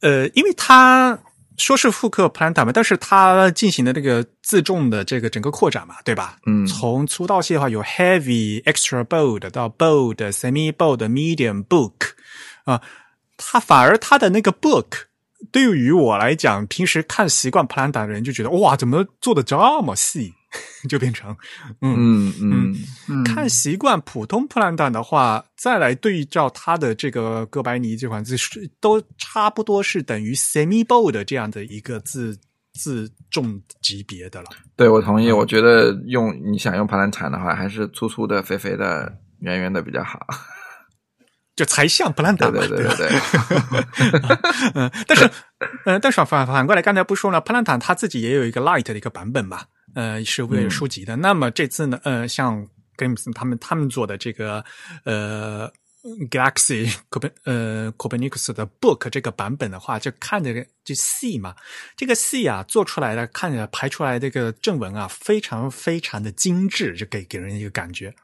呃，因为他说是复刻 Planta 嘛，但是它进行的这个自重的这个整个扩展嘛，对吧？嗯从粗到细的话，有 heavy、extra bold 到 bold、semi bold、medium book 啊、他反而他的那个 book。对于我来讲，平时看习惯 Planta 的人就觉得哇，怎么做的这么细？就变成嗯嗯嗯嗯，看习惯普通普兰蛋的话，再来对照它的这个哥白尼这款字，是都差不多是等于 semi bold 这样的一个字字重级别的了。对我同意。我觉得用你想用普兰坦的话，还是粗粗的、肥肥的、圆圆的比较好。就才像普兰对蛋嘛，吧对对对对，嗯，但是，呃，但是反反过来，刚才不说了，普兰坦他自己也有一个 light 的一个版本嘛，呃，是为了书籍的。那么这次呢，呃，像 Games 他们他们做的这个呃 Galaxy Copen 呃 Copernicus 的 Book 这个版本的话，就看着就细嘛，这个细啊做出来的，看着排出来这个正文啊，非常非常的精致，就给给人一个感觉。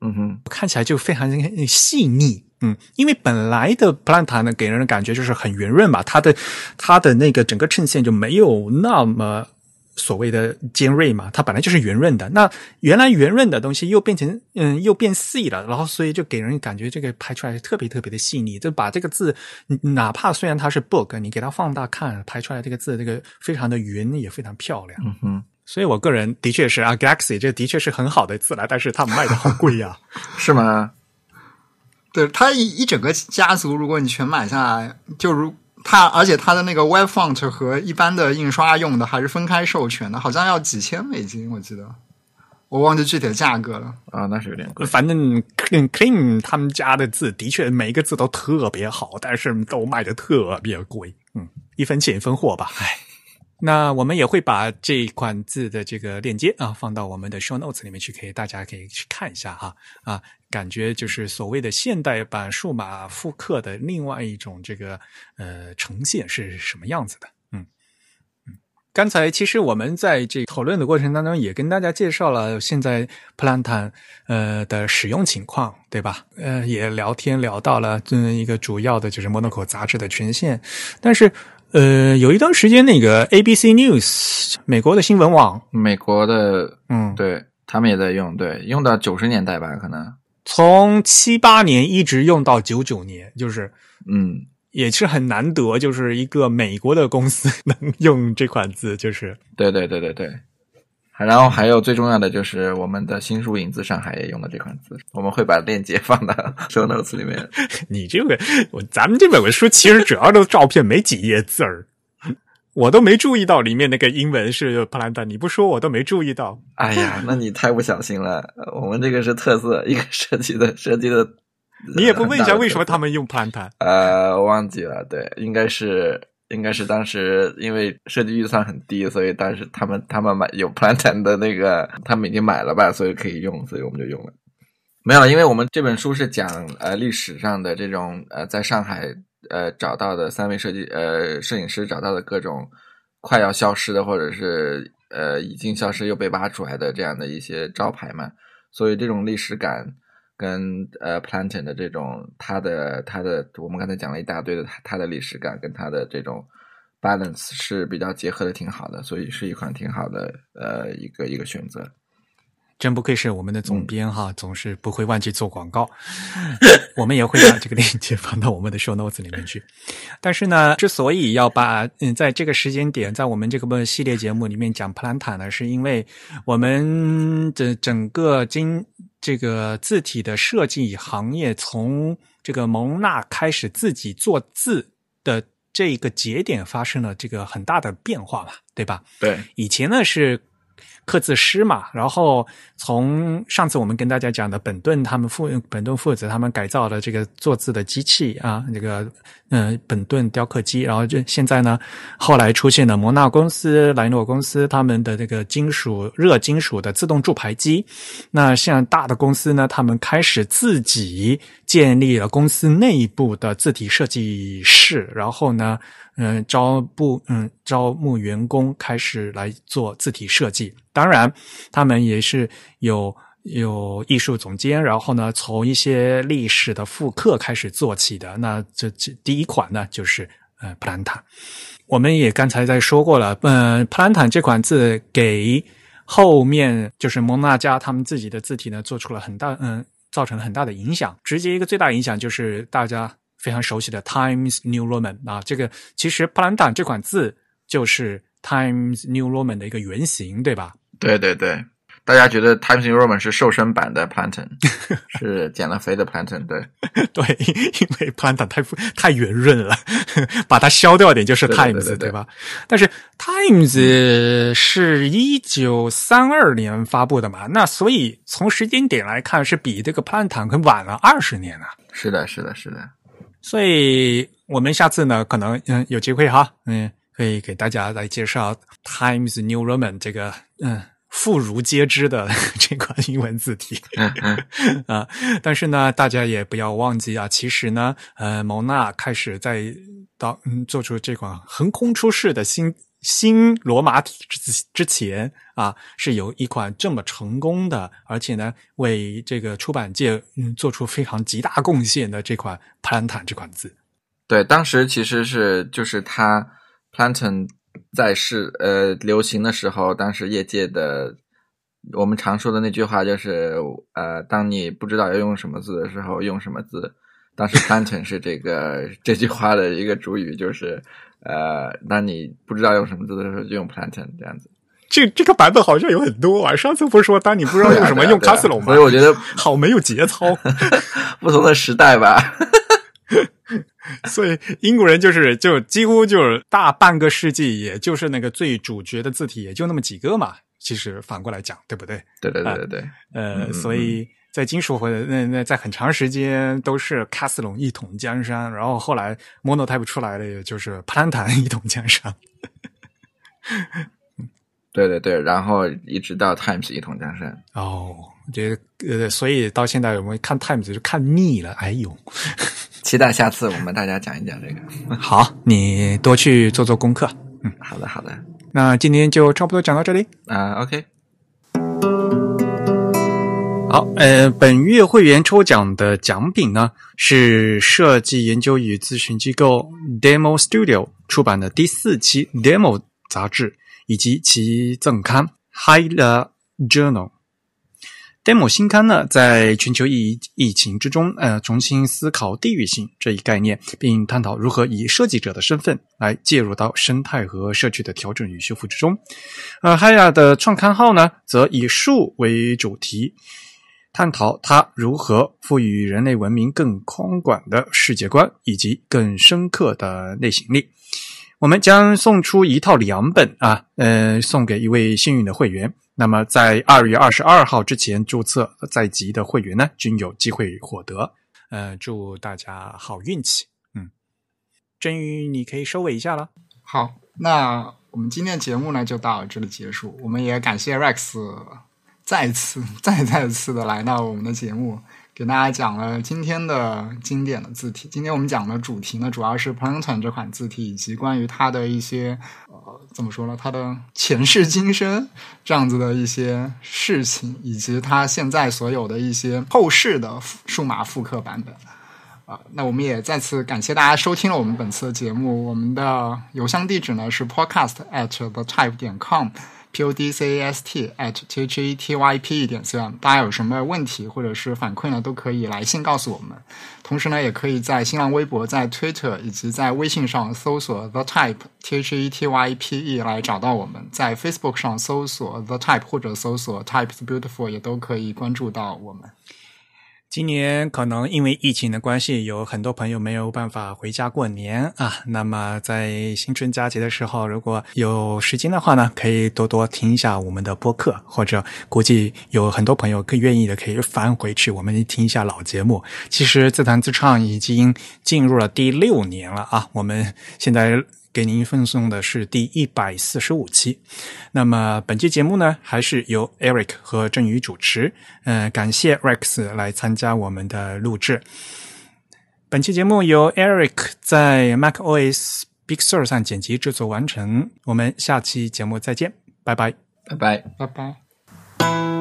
嗯哼，看起来就非常细腻。嗯，因为本来的 Planta 呢，给人的感觉就是很圆润嘛，它的它的那个整个衬线就没有那么所谓的尖锐嘛，它本来就是圆润的。那原来圆润的东西又变成嗯又变细了，然后所以就给人感觉这个拍出来特别特别的细腻。就把这个字，哪怕虽然它是 book，你给它放大看，拍出来这个字这个非常的圆，也非常漂亮。嗯哼，所以我个人的确是啊，Galaxy 这的确是很好的字了，但是它卖的好贵呀、是吗？对它一一整个家族，如果你全买下来，就如它，而且它的那个 Web Font 和一般的印刷用的还是分开授权的，好像要几千美金，我记得，我忘记具体的价格了。啊，那是有点贵。反正 Clean Clean 他们家的字的确每一个字都特别好，但是都卖的特别贵，嗯，一分钱一分货吧，唉。那我们也会把这一款字的这个链接啊放到我们的 show notes 里面去，可以大家可以去看一下哈啊，感觉就是所谓的现代版数码复刻的另外一种这个呃呈现是什么样子的，嗯嗯。刚才其实我们在这讨论的过程当中，也跟大家介绍了现在 Plantan 呃的使用情况，对吧？呃，也聊天聊到了嗯一个主要的就是 Monaco 杂志的权限，但是呃有一段时间那个 ABC News 美国的新闻网，美国的，嗯，对他们也在用，对，用到九十年代吧，可能，从七八年一直用到九九年，就是嗯，也是很难得，就是一个美国的公司 能用这款字，就是对对对对对。然后还有最重要的就是我们的新书影子上海也用了这款字，我们会把链接放到 show notes 里面。你这个，我咱们这本书其实主要的照片没几页字儿，我都没注意到里面那个英文是普兰达，你不说我都没注意到。哎呀，那你太不小心了，我们这个是特色，一个设计的设计的。你也不问一下为什么他们用普兰坦？呃，忘记了，对，应该是应该是当时因为设计预算很低，所以当时他们他们买有 Plan 展的那个，他们已经买了吧，所以可以用，所以我们就用了。没有，因为我们这本书是讲呃历史上的这种呃在上海呃找到的三位设计呃摄影师找到的各种快要消失的或者是呃已经消失又被挖出来的这样的一些招牌嘛，所以这种历史感。跟呃 Plantain 的这种它的它的，我们刚才讲了一大堆的它它的历史感跟它的这种 balance 是比较结合的挺好的，所以是一款挺好的呃一个一个选择。真不愧是我们的总编哈，总是不会忘记做广告。我们也会把这个链接放到我们的 show notes 里面去。但是呢，之所以要把嗯在这个时间点，在我们这个系列节目里面讲 Plantain 呢，是因为我们的整个今这个字体的设计行业从这个蒙纳开始自己做字的这个节点发生了这个很大的变化嘛，对吧？对，以前呢是刻字师嘛，然后从上次我们跟大家讲的本顿他们父本顿父子他们改造的这个做字的机器啊，这个嗯、本顿雕刻机，然后就现在呢后来出现了摩纳公司、莱诺公司他们的这个金属热金属的自动铸牌机，那像大的公司呢，他们开始自己建立了公司内部的字体设计室，然后呢。嗯，招募嗯招募员工开始来做字体设计。当然，他们也是有有艺术总监，然后呢，从一些历史的复刻开始做起的。那这这第一款呢，就是呃普兰塔。我们也刚才在说过了，嗯、呃，普兰塔这款字给后面就是蒙纳加他们自己的字体呢，做出了很大嗯、造成了很大的影响。直接一个最大影响就是大家。非常熟悉的 Times New Roman 啊，这个其实普兰坦这款字就是 Times New Roman 的一个原型，对吧？对对对，大家觉得 Times New Roman 是瘦身版的 Plantain，是减了肥的 Plantain，对 对，因为普兰坦太太圆润了，把它削掉一点就是 Times，对,对,对,对吧？但是 Times 是一九三二年发布的嘛，那所以从时间点来看，是比这个普兰坦可晚了二十年啊。是的，是的，是的。所以我们下次呢，可能嗯有机会哈，嗯，可以给大家来介绍 Times New Roman 这个嗯妇孺皆知的 这款英文字体 啊。但是呢，大家也不要忘记啊，其实呢，呃，蒙娜开始在到嗯做出这款横空出世的新新罗马体之之前啊，是有一款这么成功的，而且呢，为这个出版界嗯做出非常极大贡献的这款 Plantain 这款字。对，当时其实是就是他 Plantain 在是呃流行的时候，当时业界的我们常说的那句话就是呃，当你不知道要用什么字的时候，用什么字。当时 Plantain 是这个这句话的一个主语，就是呃，当你不知道用什么字的时候，就用 Plantain 这样子。这这个版本好像有很多啊！上次不是说当你不知道用什么用 Castle 吗？所以我觉得好没有节操。不同的时代吧。所以英国人就是就几乎就是大半个世纪，也就是那个最主角的字体也就那么几个嘛。其实反过来讲，对不对？对对对对对。呃，所以在金属或者那那在很长时间都是卡斯隆一统江山，然后后来 Monotype 出来了，也就是普兰坦一统江山。对对对，然后一直到 Times 一统江山。哦，这呃，所以到现在我们看 Times 就看腻了。哎呦，期待下次我们大家讲一讲这个。好，你多去做做功课。嗯，好的好的。那今天就差不多讲到这里啊。OK。好，呃，本月会员抽奖的奖品呢是设计研究与咨询机构 Demo Studio 出版的第四期 Demo 杂志。以及其赠刊《High Journal》Demo 新刊呢，在全球疫疫情之中，呃，重新思考地域性这一概念，并探讨如何以设计者的身份来介入到生态和社区的调整与修复之中。呃，h i a 的创刊号呢，则以树为主题，探讨它如何赋予人类文明更宽广的世界观以及更深刻的内省力。我们将送出一套两本啊，呃，送给一位幸运的会员。那么，在二月二十二号之前注册在籍的会员呢，均有机会获得。呃，祝大家好运气。嗯，真宇，你可以收尾一下了。好，那我们今天的节目呢，就到这里结束。我们也感谢 Rex 再次、再再次的来到我们的节目。给大家讲了今天的经典的字体。今天我们讲的主题呢，主要是 Plantain 这款字体，以及关于它的一些，怎么说呢？他的前世今生这样子的一些事情，以及他现在所有的一些后世的数码复刻版本。啊，那我们也再次感谢大家收听了我们本次的节目。我们的邮箱地址呢是 podcast at the type 点 com。Podcast at thetyp 点 com，大家有什么问题或者是反馈呢，都可以来信告诉我们。同时呢，也可以在新浪微博、在 Twitter 以及在微信上搜索 The Type T H E T Y P E 来找到我们。在 Facebook 上搜索 The Type 或者搜索 Types Beautiful 也都可以关注到我们。今年可能因为疫情的关系，有很多朋友没有办法回家过年啊。那么在新春佳节的时候，如果有时间的话呢，可以多多听一下我们的播客，或者估计有很多朋友更愿意的，可以翻回去我们听一下老节目。其实自弹自唱已经进入了第六年了啊，我们现在。给您奉送的是第一百四十五期。那么本期节目呢，还是由 Eric 和郑宇主持。嗯，感谢 Rex 来参加我们的录制。本期节目由 Eric 在 Mac OS Big Sur 上剪辑制作完成。我们下期节目再见，拜拜，拜拜，拜拜。